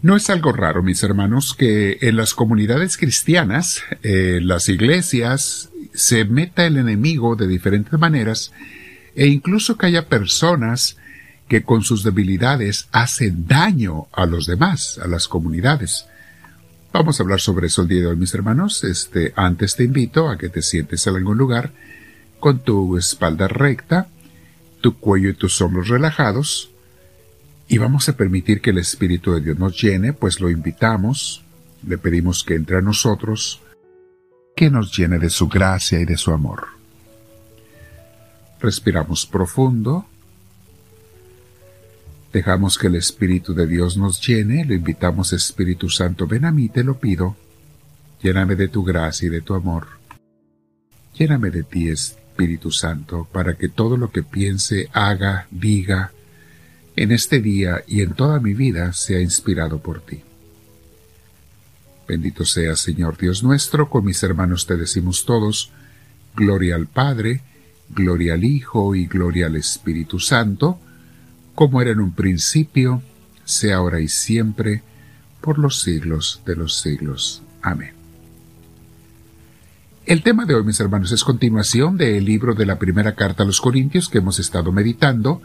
No es algo raro, mis hermanos, que en las comunidades cristianas, eh, las iglesias, se meta el enemigo de diferentes maneras e incluso que haya personas que con sus debilidades hacen daño a los demás, a las comunidades. Vamos a hablar sobre eso el día de hoy, mis hermanos. Este, antes te invito a que te sientes en algún lugar con tu espalda recta, tu cuello y tus hombros relajados, y vamos a permitir que el Espíritu de Dios nos llene, pues lo invitamos, le pedimos que entre a nosotros, que nos llene de su gracia y de su amor. Respiramos profundo, dejamos que el Espíritu de Dios nos llene, lo invitamos Espíritu Santo, ven a mí, te lo pido, lléname de tu gracia y de tu amor. Lléname de ti, Espíritu Santo, para que todo lo que piense, haga, diga, en este día y en toda mi vida sea inspirado por ti. Bendito sea, Señor Dios nuestro, con mis hermanos te decimos todos, Gloria al Padre, Gloria al Hijo y Gloria al Espíritu Santo, como era en un principio, sea ahora y siempre, por los siglos de los siglos. Amén. El tema de hoy, mis hermanos, es continuación del libro de la primera carta a los Corintios que hemos estado meditando,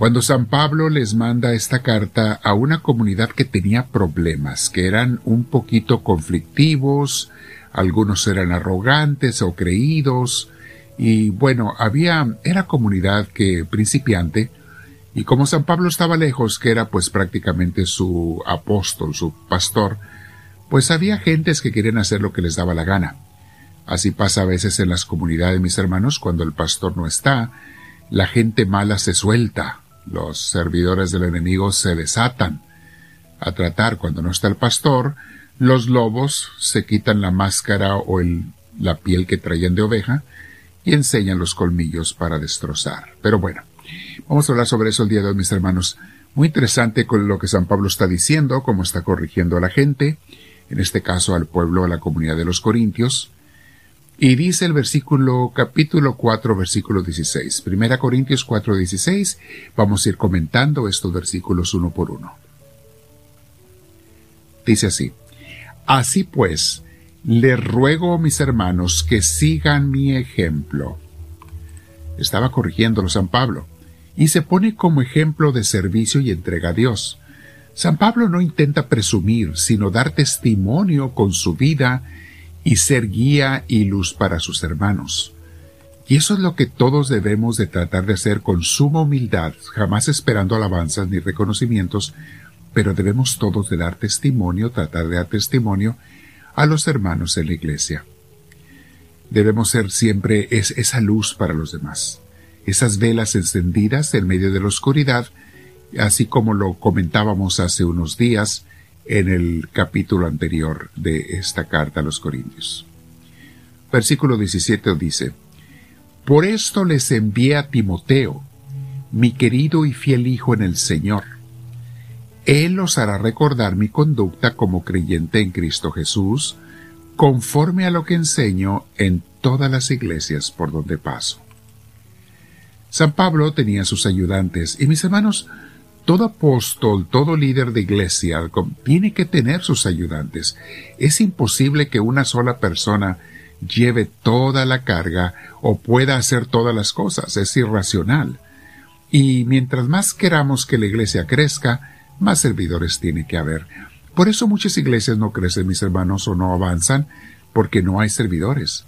cuando San Pablo les manda esta carta a una comunidad que tenía problemas, que eran un poquito conflictivos, algunos eran arrogantes o creídos, y bueno, había, era comunidad que principiante, y como San Pablo estaba lejos, que era pues prácticamente su apóstol, su pastor, pues había gentes que querían hacer lo que les daba la gana. Así pasa a veces en las comunidades, mis hermanos, cuando el pastor no está, la gente mala se suelta, los servidores del enemigo se desatan a tratar cuando no está el pastor, los lobos se quitan la máscara o la piel que traían de oveja y enseñan los colmillos para destrozar. Pero bueno, vamos a hablar sobre eso el día de hoy, mis hermanos. Muy interesante con lo que San Pablo está diciendo, cómo está corrigiendo a la gente, en este caso al pueblo, a la comunidad de los Corintios, y dice el versículo, capítulo 4, versículo 16. Primera Corintios 4, 16. Vamos a ir comentando estos versículos uno por uno. Dice así. Así pues, le ruego, mis hermanos, que sigan mi ejemplo. Estaba corrigiéndolo San Pablo, y se pone como ejemplo de servicio y entrega a Dios. San Pablo no intenta presumir, sino dar testimonio con su vida y ser guía y luz para sus hermanos. Y eso es lo que todos debemos de tratar de hacer con suma humildad, jamás esperando alabanzas ni reconocimientos, pero debemos todos de dar testimonio, tratar de dar testimonio a los hermanos en la iglesia. Debemos ser siempre es, esa luz para los demás, esas velas encendidas en medio de la oscuridad, así como lo comentábamos hace unos días, en el capítulo anterior de esta carta a los Corintios. Versículo 17 dice, Por esto les envié a Timoteo, mi querido y fiel hijo en el Señor. Él os hará recordar mi conducta como creyente en Cristo Jesús, conforme a lo que enseño en todas las iglesias por donde paso. San Pablo tenía sus ayudantes, y mis hermanos, todo apóstol, todo líder de iglesia tiene que tener sus ayudantes. Es imposible que una sola persona lleve toda la carga o pueda hacer todas las cosas. Es irracional. Y mientras más queramos que la iglesia crezca, más servidores tiene que haber. Por eso muchas iglesias no crecen, mis hermanos, o no avanzan, porque no hay servidores.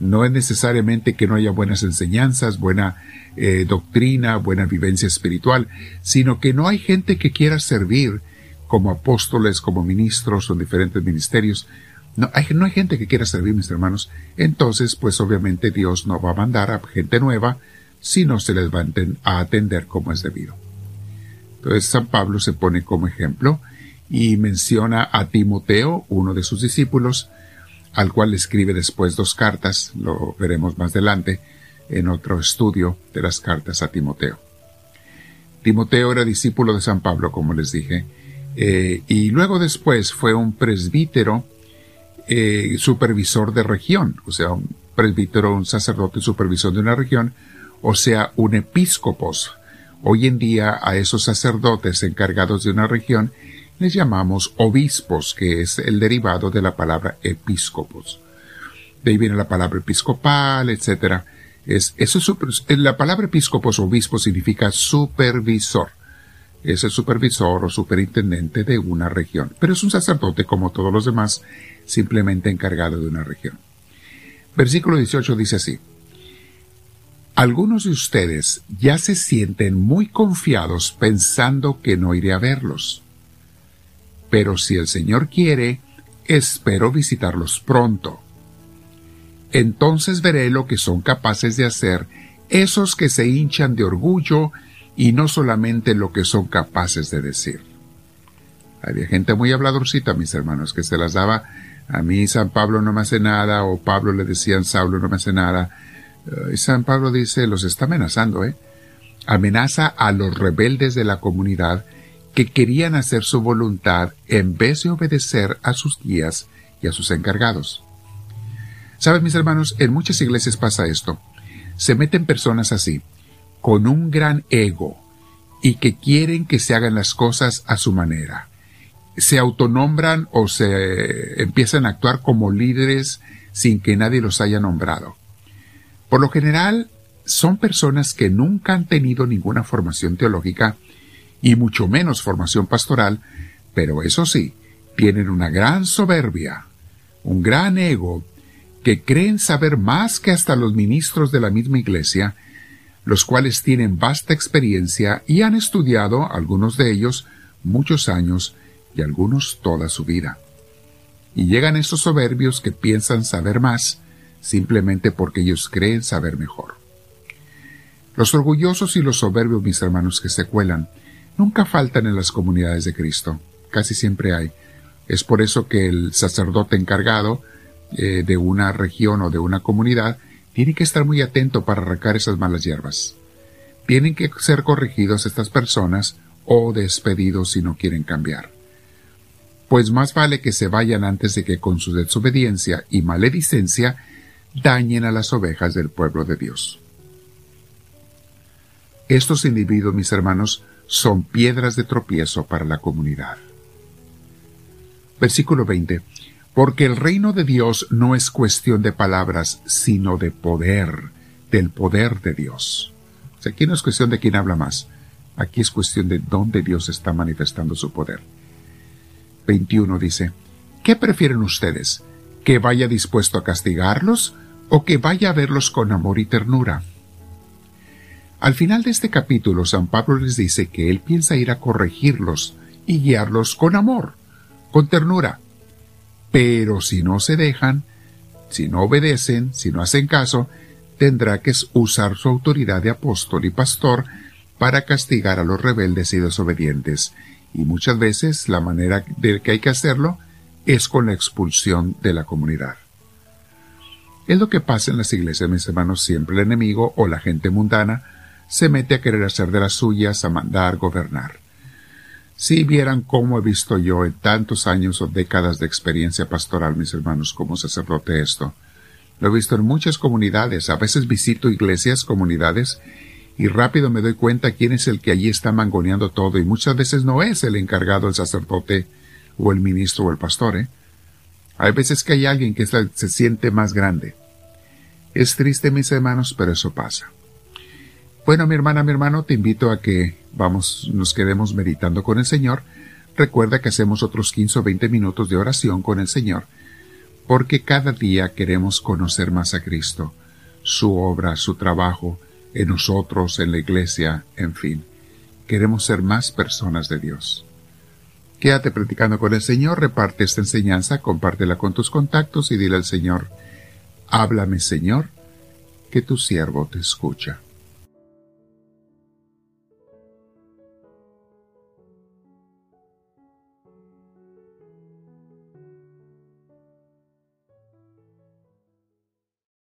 No es necesariamente que no haya buenas enseñanzas, buena eh, doctrina, buena vivencia espiritual, sino que no hay gente que quiera servir como apóstoles, como ministros o diferentes ministerios. No hay, no hay gente que quiera servir, mis hermanos. Entonces, pues obviamente Dios no va a mandar a gente nueva si no se les va a atender como es debido. Entonces San Pablo se pone como ejemplo y menciona a Timoteo, uno de sus discípulos, al cual escribe después dos cartas, lo veremos más adelante en otro estudio de las cartas a Timoteo. Timoteo era discípulo de San Pablo, como les dije, eh, y luego después fue un presbítero eh, supervisor de región, o sea, un presbítero, un sacerdote supervisor de una región, o sea, un episcopos. Hoy en día a esos sacerdotes encargados de una región les llamamos obispos, que es el derivado de la palabra episcopos. De ahí viene la palabra episcopal, etc. Es, eso la palabra episcopos o obispo significa supervisor. Es el supervisor o superintendente de una región. Pero es un sacerdote como todos los demás, simplemente encargado de una región. Versículo 18 dice así. Algunos de ustedes ya se sienten muy confiados pensando que no iré a verlos. Pero si el Señor quiere, espero visitarlos pronto. Entonces veré lo que son capaces de hacer esos que se hinchan de orgullo y no solamente lo que son capaces de decir. Había gente muy habladorcita, mis hermanos, que se las daba a mí San Pablo no me hace nada, o Pablo le decían Saulo no me hace nada, y San Pablo dice, los está amenazando, ¿eh? Amenaza a los rebeldes de la comunidad que querían hacer su voluntad en vez de obedecer a sus guías y a sus encargados. ¿Saben, mis hermanos? En muchas iglesias pasa esto. Se meten personas así, con un gran ego, y que quieren que se hagan las cosas a su manera. Se autonombran o se empiezan a actuar como líderes sin que nadie los haya nombrado. Por lo general, son personas que nunca han tenido ninguna formación teológica y mucho menos formación pastoral, pero eso sí, tienen una gran soberbia, un gran ego, que creen saber más que hasta los ministros de la misma iglesia, los cuales tienen vasta experiencia y han estudiado, algunos de ellos, muchos años y algunos toda su vida. Y llegan esos soberbios que piensan saber más, simplemente porque ellos creen saber mejor. Los orgullosos y los soberbios, mis hermanos, que se cuelan, nunca faltan en las comunidades de Cristo. Casi siempre hay. Es por eso que el sacerdote encargado eh, de una región o de una comunidad tiene que estar muy atento para arrancar esas malas hierbas. Tienen que ser corregidos estas personas o despedidos si no quieren cambiar. Pues más vale que se vayan antes de que con su desobediencia y maledicencia dañen a las ovejas del pueblo de Dios. Estos individuos, mis hermanos, son piedras de tropiezo para la comunidad. Versículo 20. Porque el reino de Dios no es cuestión de palabras, sino de poder, del poder de Dios. Aquí no es cuestión de quién habla más, aquí es cuestión de dónde Dios está manifestando su poder. 21 dice, ¿qué prefieren ustedes? ¿Que vaya dispuesto a castigarlos o que vaya a verlos con amor y ternura. Al final de este capítulo, San Pablo les dice que él piensa ir a corregirlos y guiarlos con amor, con ternura. Pero si no se dejan, si no obedecen, si no hacen caso, tendrá que usar su autoridad de apóstol y pastor para castigar a los rebeldes y desobedientes. Y muchas veces la manera de que hay que hacerlo es con la expulsión de la comunidad. Es lo que pasa en las iglesias, mis hermanos, siempre el enemigo o la gente mundana se mete a querer hacer de las suyas, a mandar, gobernar. Si vieran cómo he visto yo en tantos años o décadas de experiencia pastoral, mis hermanos, como sacerdote esto. Lo he visto en muchas comunidades, a veces visito iglesias, comunidades, y rápido me doy cuenta quién es el que allí está mangoneando todo, y muchas veces no es el encargado, el sacerdote, o el ministro o el pastor, ¿eh? Hay veces que hay alguien que se siente más grande. Es triste, mis hermanos, pero eso pasa. Bueno, mi hermana, mi hermano, te invito a que vamos, nos quedemos meditando con el Señor. Recuerda que hacemos otros 15 o 20 minutos de oración con el Señor, porque cada día queremos conocer más a Cristo, su obra, su trabajo, en nosotros, en la iglesia, en fin. Queremos ser más personas de Dios. Quédate practicando con el Señor, reparte esta enseñanza, compártela con tus contactos y dile al Señor, háblame Señor, que tu siervo te escucha.